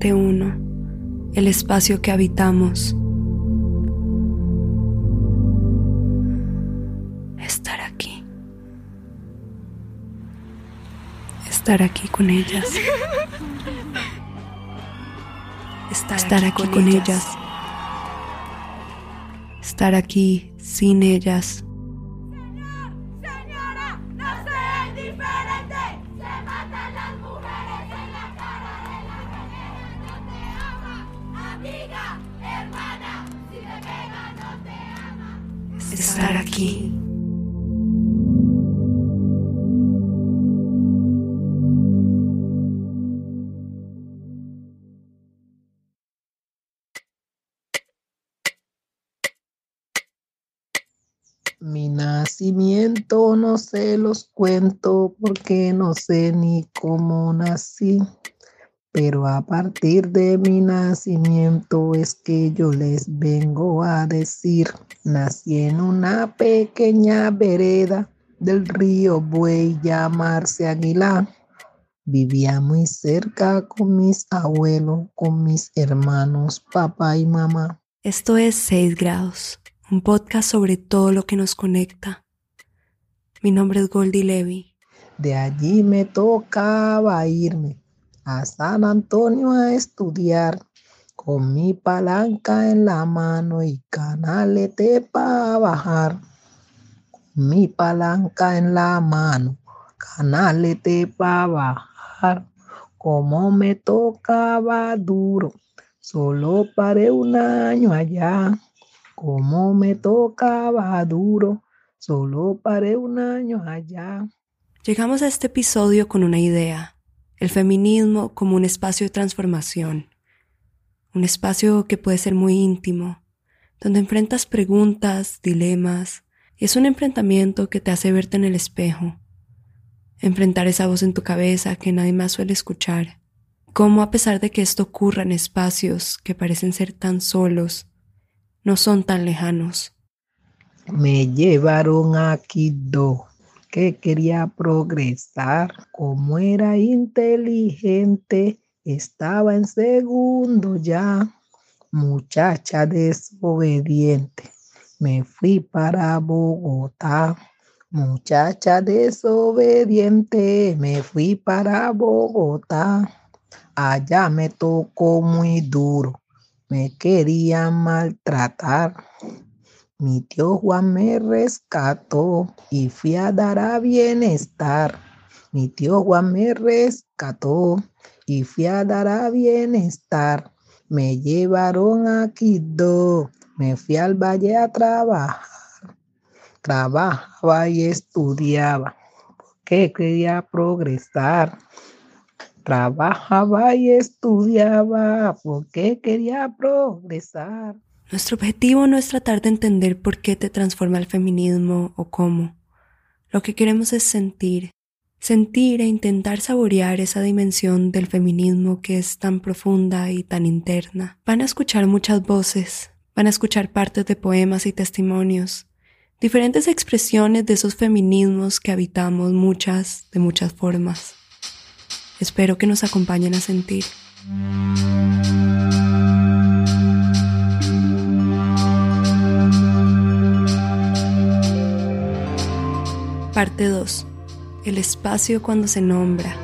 7-1, el espacio que habitamos. Estar aquí. Estar aquí con ellas. Estar, aquí, con, ellas. Estar aquí sin ellas. Estar aquí. Mi nacimiento no se los cuento porque no sé ni cómo nací. Pero a partir de mi nacimiento es que yo les vengo a decir, nací en una pequeña vereda del río Buey llamarse Aguilar. Vivía muy cerca con mis abuelos, con mis hermanos, papá y mamá. Esto es 6 grados, un podcast sobre todo lo que nos conecta. Mi nombre es Goldie Levy. De allí me tocaba irme a San Antonio a estudiar con mi palanca en la mano y canalete para bajar. Mi palanca en la mano, canalete para bajar. Como me tocaba duro, solo paré un año allá. Como me tocaba duro, solo paré un año allá. Llegamos a este episodio con una idea el feminismo como un espacio de transformación, un espacio que puede ser muy íntimo, donde enfrentas preguntas, dilemas, y es un enfrentamiento que te hace verte en el espejo, enfrentar esa voz en tu cabeza que nadie más suele escuchar, cómo a pesar de que esto ocurra en espacios que parecen ser tan solos, no son tan lejanos. Me llevaron aquí dos que quería progresar, como era inteligente, estaba en segundo ya. Muchacha desobediente, me fui para Bogotá. Muchacha desobediente, me fui para Bogotá. Allá me tocó muy duro, me querían maltratar. Mi tío Juan me rescató y fui a dar a bienestar. Mi tío Juan me rescató y fui a dar a bienestar. Me llevaron a Quito, me fui al valle a trabajar. Trabajaba y estudiaba porque quería progresar. Trabajaba y estudiaba porque quería progresar. Nuestro objetivo no es tratar de entender por qué te transforma el feminismo o cómo. Lo que queremos es sentir, sentir e intentar saborear esa dimensión del feminismo que es tan profunda y tan interna. Van a escuchar muchas voces, van a escuchar partes de poemas y testimonios, diferentes expresiones de esos feminismos que habitamos muchas de muchas formas. Espero que nos acompañen a sentir. Parte 2. El espacio cuando se nombra.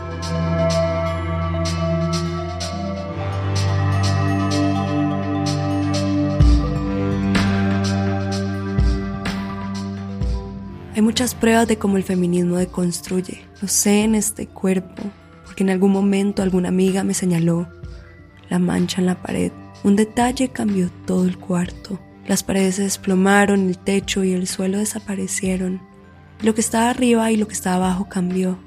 Hay muchas pruebas de cómo el feminismo deconstruye. Lo sé en este cuerpo, porque en algún momento alguna amiga me señaló la mancha en la pared. Un detalle cambió todo el cuarto. Las paredes se desplomaron, el techo y el suelo desaparecieron. Lo que estaba arriba y lo que estaba abajo cambió.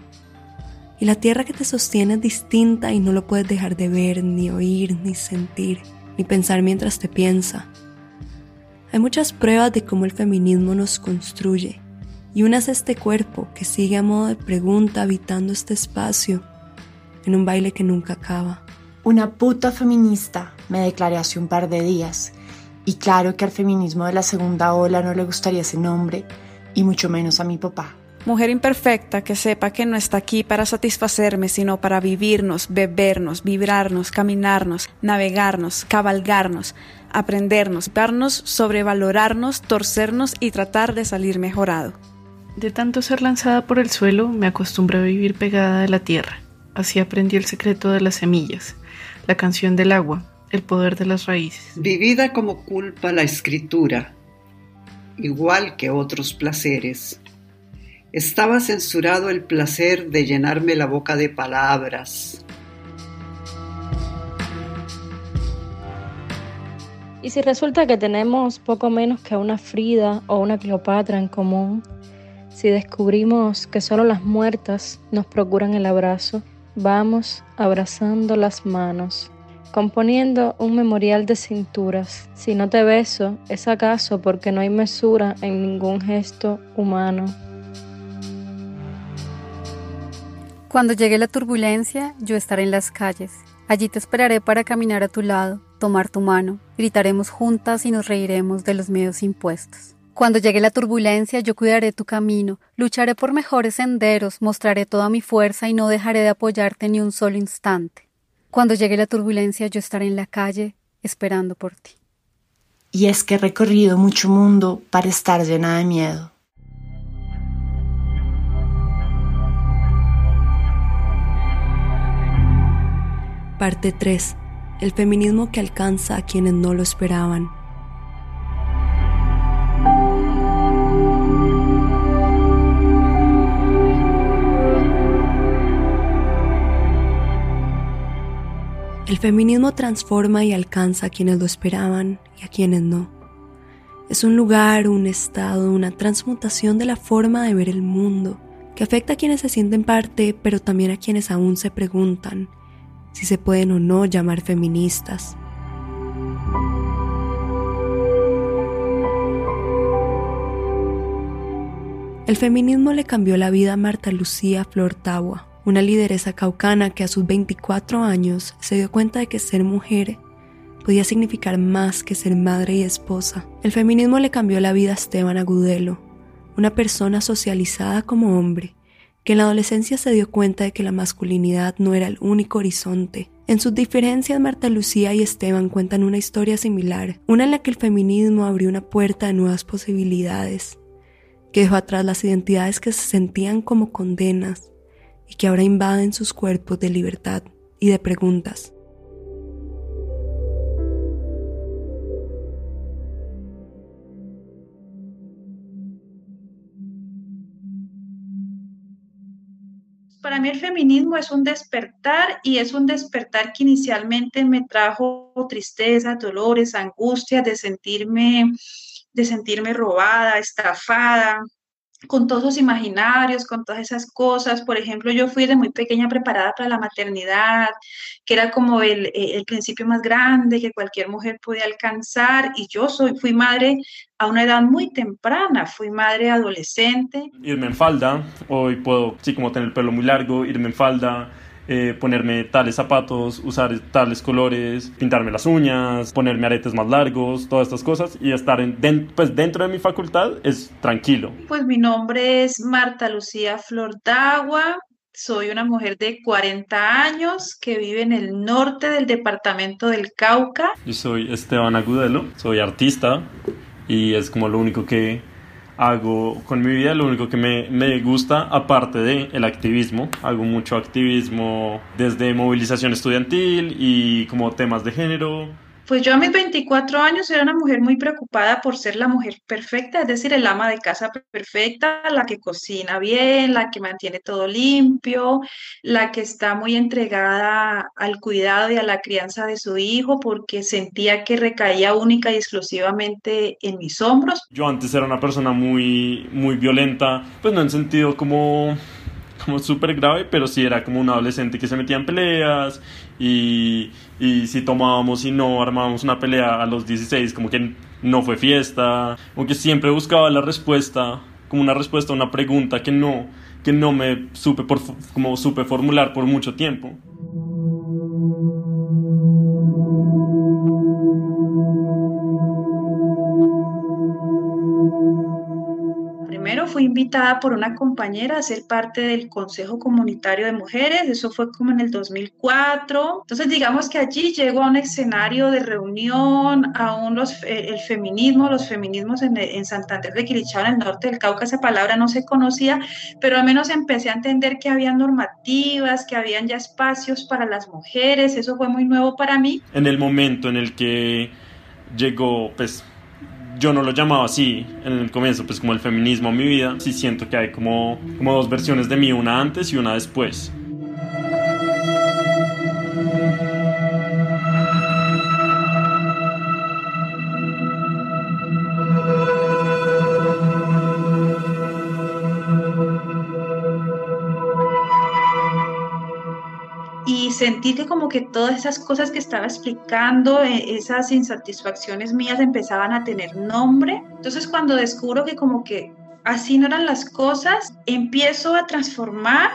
Y la tierra que te sostiene es distinta y no lo puedes dejar de ver, ni oír, ni sentir, ni pensar mientras te piensa. Hay muchas pruebas de cómo el feminismo nos construye, y una es este cuerpo que sigue a modo de pregunta habitando este espacio, en un baile que nunca acaba. Una puta feminista, me declaré hace un par de días, y claro que al feminismo de la segunda ola no le gustaría ese nombre, y mucho menos a mi papá. Mujer imperfecta que sepa que no está aquí para satisfacerme, sino para vivirnos, bebernos, vibrarnos, caminarnos, navegarnos, cabalgarnos, aprendernos, darnos, sobrevalorarnos, torcernos y tratar de salir mejorado. De tanto ser lanzada por el suelo, me acostumbré a vivir pegada a la tierra. Así aprendí el secreto de las semillas, la canción del agua, el poder de las raíces. Vivida como culpa la escritura, igual que otros placeres. Estaba censurado el placer de llenarme la boca de palabras. Y si resulta que tenemos poco menos que una Frida o una Cleopatra en común, si descubrimos que solo las muertas nos procuran el abrazo, vamos abrazando las manos, componiendo un memorial de cinturas. Si no te beso, es acaso porque no hay mesura en ningún gesto humano. Cuando llegue la turbulencia, yo estaré en las calles. Allí te esperaré para caminar a tu lado, tomar tu mano, gritaremos juntas y nos reiremos de los miedos impuestos. Cuando llegue la turbulencia, yo cuidaré tu camino, lucharé por mejores senderos, mostraré toda mi fuerza y no dejaré de apoyarte ni un solo instante. Cuando llegue la turbulencia, yo estaré en la calle esperando por ti. Y es que he recorrido mucho mundo para estar llena de miedo. Parte 3. El feminismo que alcanza a quienes no lo esperaban. El feminismo transforma y alcanza a quienes lo esperaban y a quienes no. Es un lugar, un estado, una transmutación de la forma de ver el mundo, que afecta a quienes se sienten parte, pero también a quienes aún se preguntan si se pueden o no llamar feministas. El feminismo le cambió la vida a Marta Lucía Flortagua, una lideresa caucana que a sus 24 años se dio cuenta de que ser mujer podía significar más que ser madre y esposa. El feminismo le cambió la vida a Esteban Agudelo, una persona socializada como hombre, que en la adolescencia se dio cuenta de que la masculinidad no era el único horizonte. En sus diferencias, Marta Lucía y Esteban cuentan una historia similar, una en la que el feminismo abrió una puerta de nuevas posibilidades, que dejó atrás las identidades que se sentían como condenas y que ahora invaden sus cuerpos de libertad y de preguntas. para mí el feminismo es un despertar y es un despertar que inicialmente me trajo tristeza, dolores, angustias de sentirme, de sentirme robada, estafada, con todos los imaginarios, con todas esas cosas. Por ejemplo, yo fui de muy pequeña preparada para la maternidad, que era como el, eh, el, principio más grande que cualquier mujer podía alcanzar. Y yo soy, fui madre a una edad muy temprana, fui madre adolescente. Irme en falda, hoy puedo, sí, como tener el pelo muy largo, irme en falda, eh, ponerme tales zapatos, usar tales colores, pintarme las uñas, ponerme aretes más largos, todas estas cosas y estar en, pues dentro de mi facultad es tranquilo. Pues mi nombre es Marta Lucía Flordagua, soy una mujer de 40 años que vive en el norte del departamento del Cauca. Yo soy Esteban Agudelo, soy artista y es como lo único que hago con mi vida lo único que me, me gusta, aparte del el activismo. Hago mucho activismo desde movilización estudiantil y como temas de género. Pues yo a mis 24 años era una mujer muy preocupada por ser la mujer perfecta, es decir, el ama de casa perfecta, la que cocina bien, la que mantiene todo limpio, la que está muy entregada al cuidado y a la crianza de su hijo porque sentía que recaía única y exclusivamente en mis hombros. Yo antes era una persona muy, muy violenta, pues no en sentido como como súper grave, pero sí era como un adolescente que se metía en peleas y, y si tomábamos y no armábamos una pelea a los 16, como que no fue fiesta, aunque siempre buscaba la respuesta, como una respuesta a una pregunta que no, que no me supe, por, como supe formular por mucho tiempo. Fui invitada por una compañera a ser parte del Consejo Comunitario de Mujeres, eso fue como en el 2004. Entonces digamos que allí llego a un escenario de reunión, aún los, eh, el feminismo, los feminismos en, en Santander de Quilichao, en el norte del Cauca, esa palabra no se conocía, pero al menos empecé a entender que había normativas, que habían ya espacios para las mujeres, eso fue muy nuevo para mí. En el momento en el que llegó, pues yo no lo llamaba así en el comienzo, pues como el feminismo a mi vida, sí siento que hay como, como dos versiones de mí, una antes y una después. Sentí que como que todas esas cosas que estaba explicando, eh, esas insatisfacciones mías empezaban a tener nombre. Entonces cuando descubro que como que así no eran las cosas, empiezo a transformar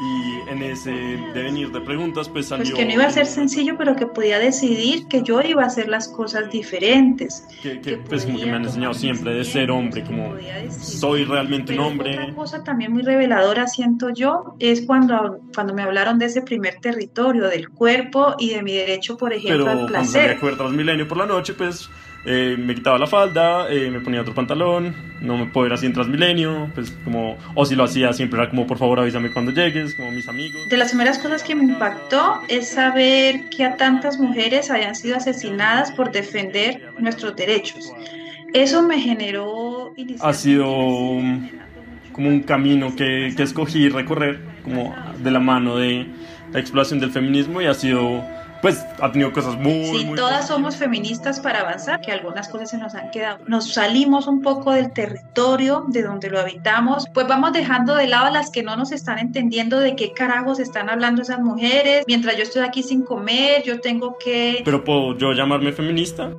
y en ese devenir de preguntas pues salió... Pues que no iba a ser sencillo, pero que podía decidir que yo iba a hacer las cosas diferentes. Que, que, pues como que me han enseñado siempre de ser hombre, como soy realmente un hombre. Otra cosa también muy reveladora siento yo es cuando, cuando me hablaron de ese primer territorio, del cuerpo y de mi derecho, por ejemplo, pero al placer. Pero cuando Transmilenio por la noche, pues eh, me quitaba la falda, eh, me ponía otro pantalón, no me puedo ir así en Transmilenio, pues como, o si lo hacía siempre era como por favor avísame cuando llegues, como mis amigos. De las primeras cosas que me impactó es saber que a tantas mujeres habían sido asesinadas por defender nuestros derechos. Eso me generó... Ha sido como un camino que, que escogí recorrer, como de la mano de la exploración del feminismo y ha sido pues ha tenido cosas muy... Sí, todas somos feministas para avanzar, que algunas cosas se nos han quedado. Nos salimos un poco del territorio de donde lo habitamos, pues vamos dejando de lado a las que no nos están entendiendo de qué carajos están hablando esas mujeres. Mientras yo estoy aquí sin comer, yo tengo que... Pero puedo yo llamarme feminista.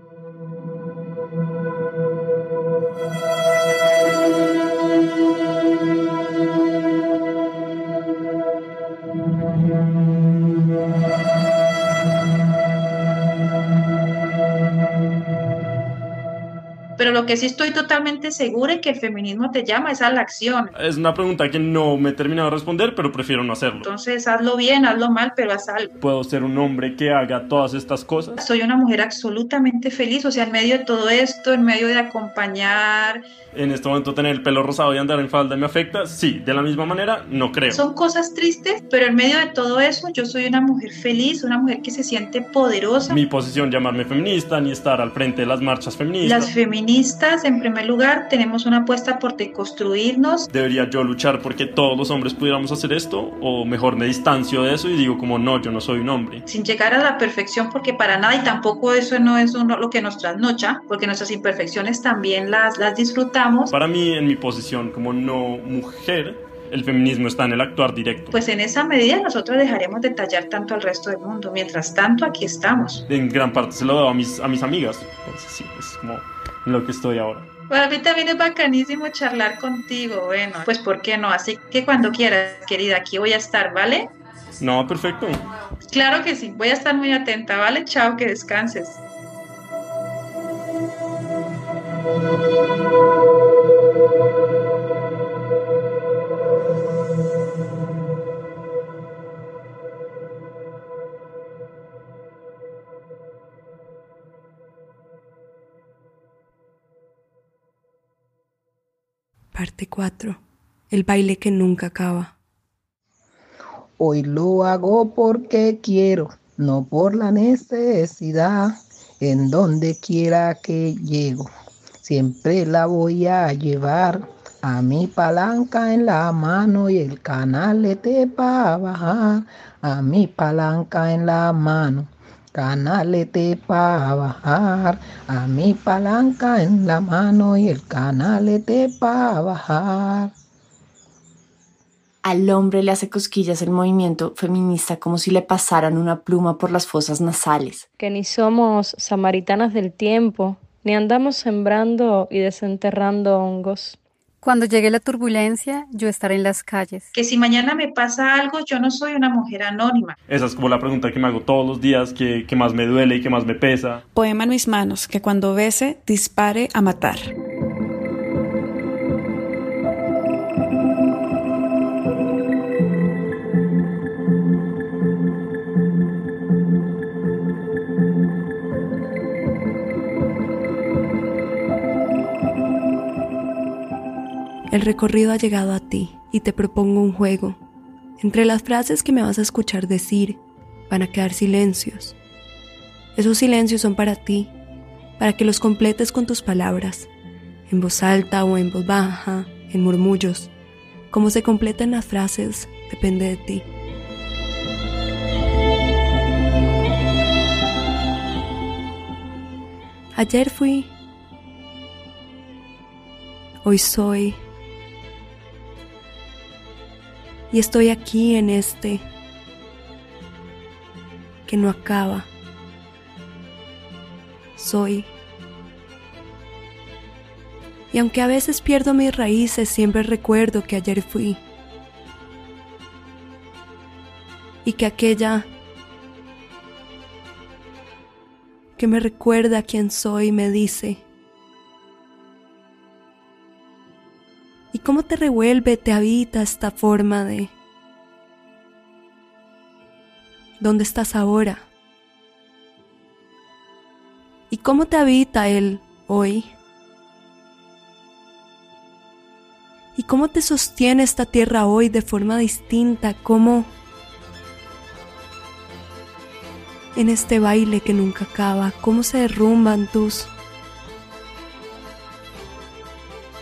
Pero lo que sí estoy totalmente segura es que el feminismo te llama es a la acción. Es una pregunta que no me he terminado de responder, pero prefiero no hacerlo. Entonces, hazlo bien, hazlo mal, pero haz algo. Puedo ser un hombre que haga todas estas cosas. Soy una mujer absolutamente feliz, o sea, en medio de todo esto, en medio de acompañar. En este momento tener el pelo rosado y andar en falda me afecta. Sí, de la misma manera, no creo. Son cosas tristes, pero en medio de todo eso, yo soy una mujer feliz, una mujer que se siente poderosa. Mi posición llamarme feminista ni estar al frente de las marchas feministas. Las feministas, en primer lugar, tenemos una apuesta por deconstruirnos. ¿Debería yo luchar porque todos los hombres pudiéramos hacer esto? ¿O mejor me distancio de eso y digo como no, yo no soy un hombre? Sin llegar a la perfección, porque para nada, y tampoco eso no es uno, lo que nos trasnocha, porque nuestras imperfecciones también las, las disfrutamos. Para mí, en mi posición como no mujer, el feminismo está en el actuar directo. Pues en esa medida nosotros dejaremos de tallar tanto al resto del mundo. Mientras tanto, aquí estamos. En gran parte se lo doy a mis, a mis amigas. Entonces, sí, es como en lo que estoy ahora. Para mí también es bacanísimo charlar contigo. Bueno, pues ¿por qué no? Así que cuando quieras, querida, aquí voy a estar, ¿vale? No, perfecto. Claro que sí, voy a estar muy atenta, ¿vale? Chao, que descanses. Parte 4. El baile que nunca acaba. Hoy lo hago porque quiero, no por la necesidad. En donde quiera que llego, siempre la voy a llevar. A mi palanca en la mano y el canalete para bajar. A mi palanca en la mano, canalete para bajar. A mi palanca en la mano y el canalete para bajar. Al hombre le hace cosquillas el movimiento feminista como si le pasaran una pluma por las fosas nasales. Que ni somos samaritanas del tiempo, ni andamos sembrando y desenterrando hongos. Cuando llegue la turbulencia, yo estaré en las calles. Que si mañana me pasa algo, yo no soy una mujer anónima. Esa es como la pregunta que me hago todos los días, que, que más me duele y que más me pesa. Poema en mis manos, que cuando bese, dispare a matar. El recorrido ha llegado a ti y te propongo un juego. Entre las frases que me vas a escuchar decir van a quedar silencios. Esos silencios son para ti, para que los completes con tus palabras, en voz alta o en voz baja, en murmullos. Cómo se completan las frases depende de ti. Ayer fui, hoy soy, y estoy aquí en este que no acaba. Soy. Y aunque a veces pierdo mis raíces, siempre recuerdo que ayer fui. Y que aquella que me recuerda quién soy me dice, cómo te revuelve, te habita esta forma de... ¿Dónde estás ahora? ¿Y cómo te habita él hoy? ¿Y cómo te sostiene esta tierra hoy de forma distinta? ¿Cómo en este baile que nunca acaba, cómo se derrumban tus...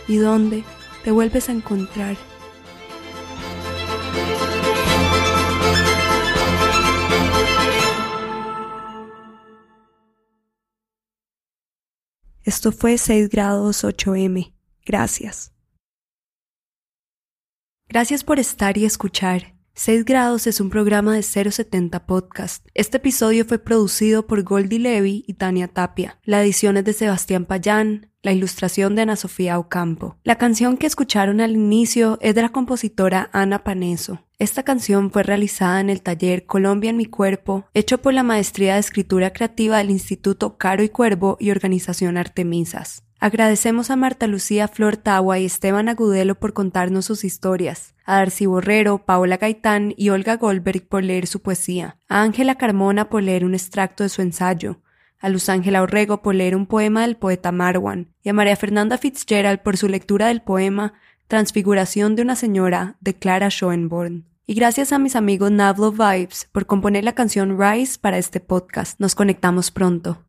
¿Y dónde te vuelves a encontrar? Esto fue 6 grados 8M. Gracias. Gracias por estar y escuchar. 6 grados es un programa de 070 Podcast. Este episodio fue producido por Goldie Levy y Tania Tapia. La edición es de Sebastián Payán, la ilustración de Ana Sofía Ocampo. La canción que escucharon al inicio es de la compositora Ana Paneso. Esta canción fue realizada en el taller Colombia en mi cuerpo, hecho por la Maestría de Escritura Creativa del Instituto Caro y Cuervo y Organización Artemisas. Agradecemos a Marta Lucía Flor Tagua y Esteban Agudelo por contarnos sus historias, a Darcy Borrero, Paola Gaitán y Olga Goldberg por leer su poesía, a Ángela Carmona por leer un extracto de su ensayo, a Luz Ángela Orrego por leer un poema del poeta Marwan y a María Fernanda Fitzgerald por su lectura del poema Transfiguración de una señora de Clara Schoenborn. Y gracias a mis amigos Navlo Vibes por componer la canción Rise para este podcast. Nos conectamos pronto.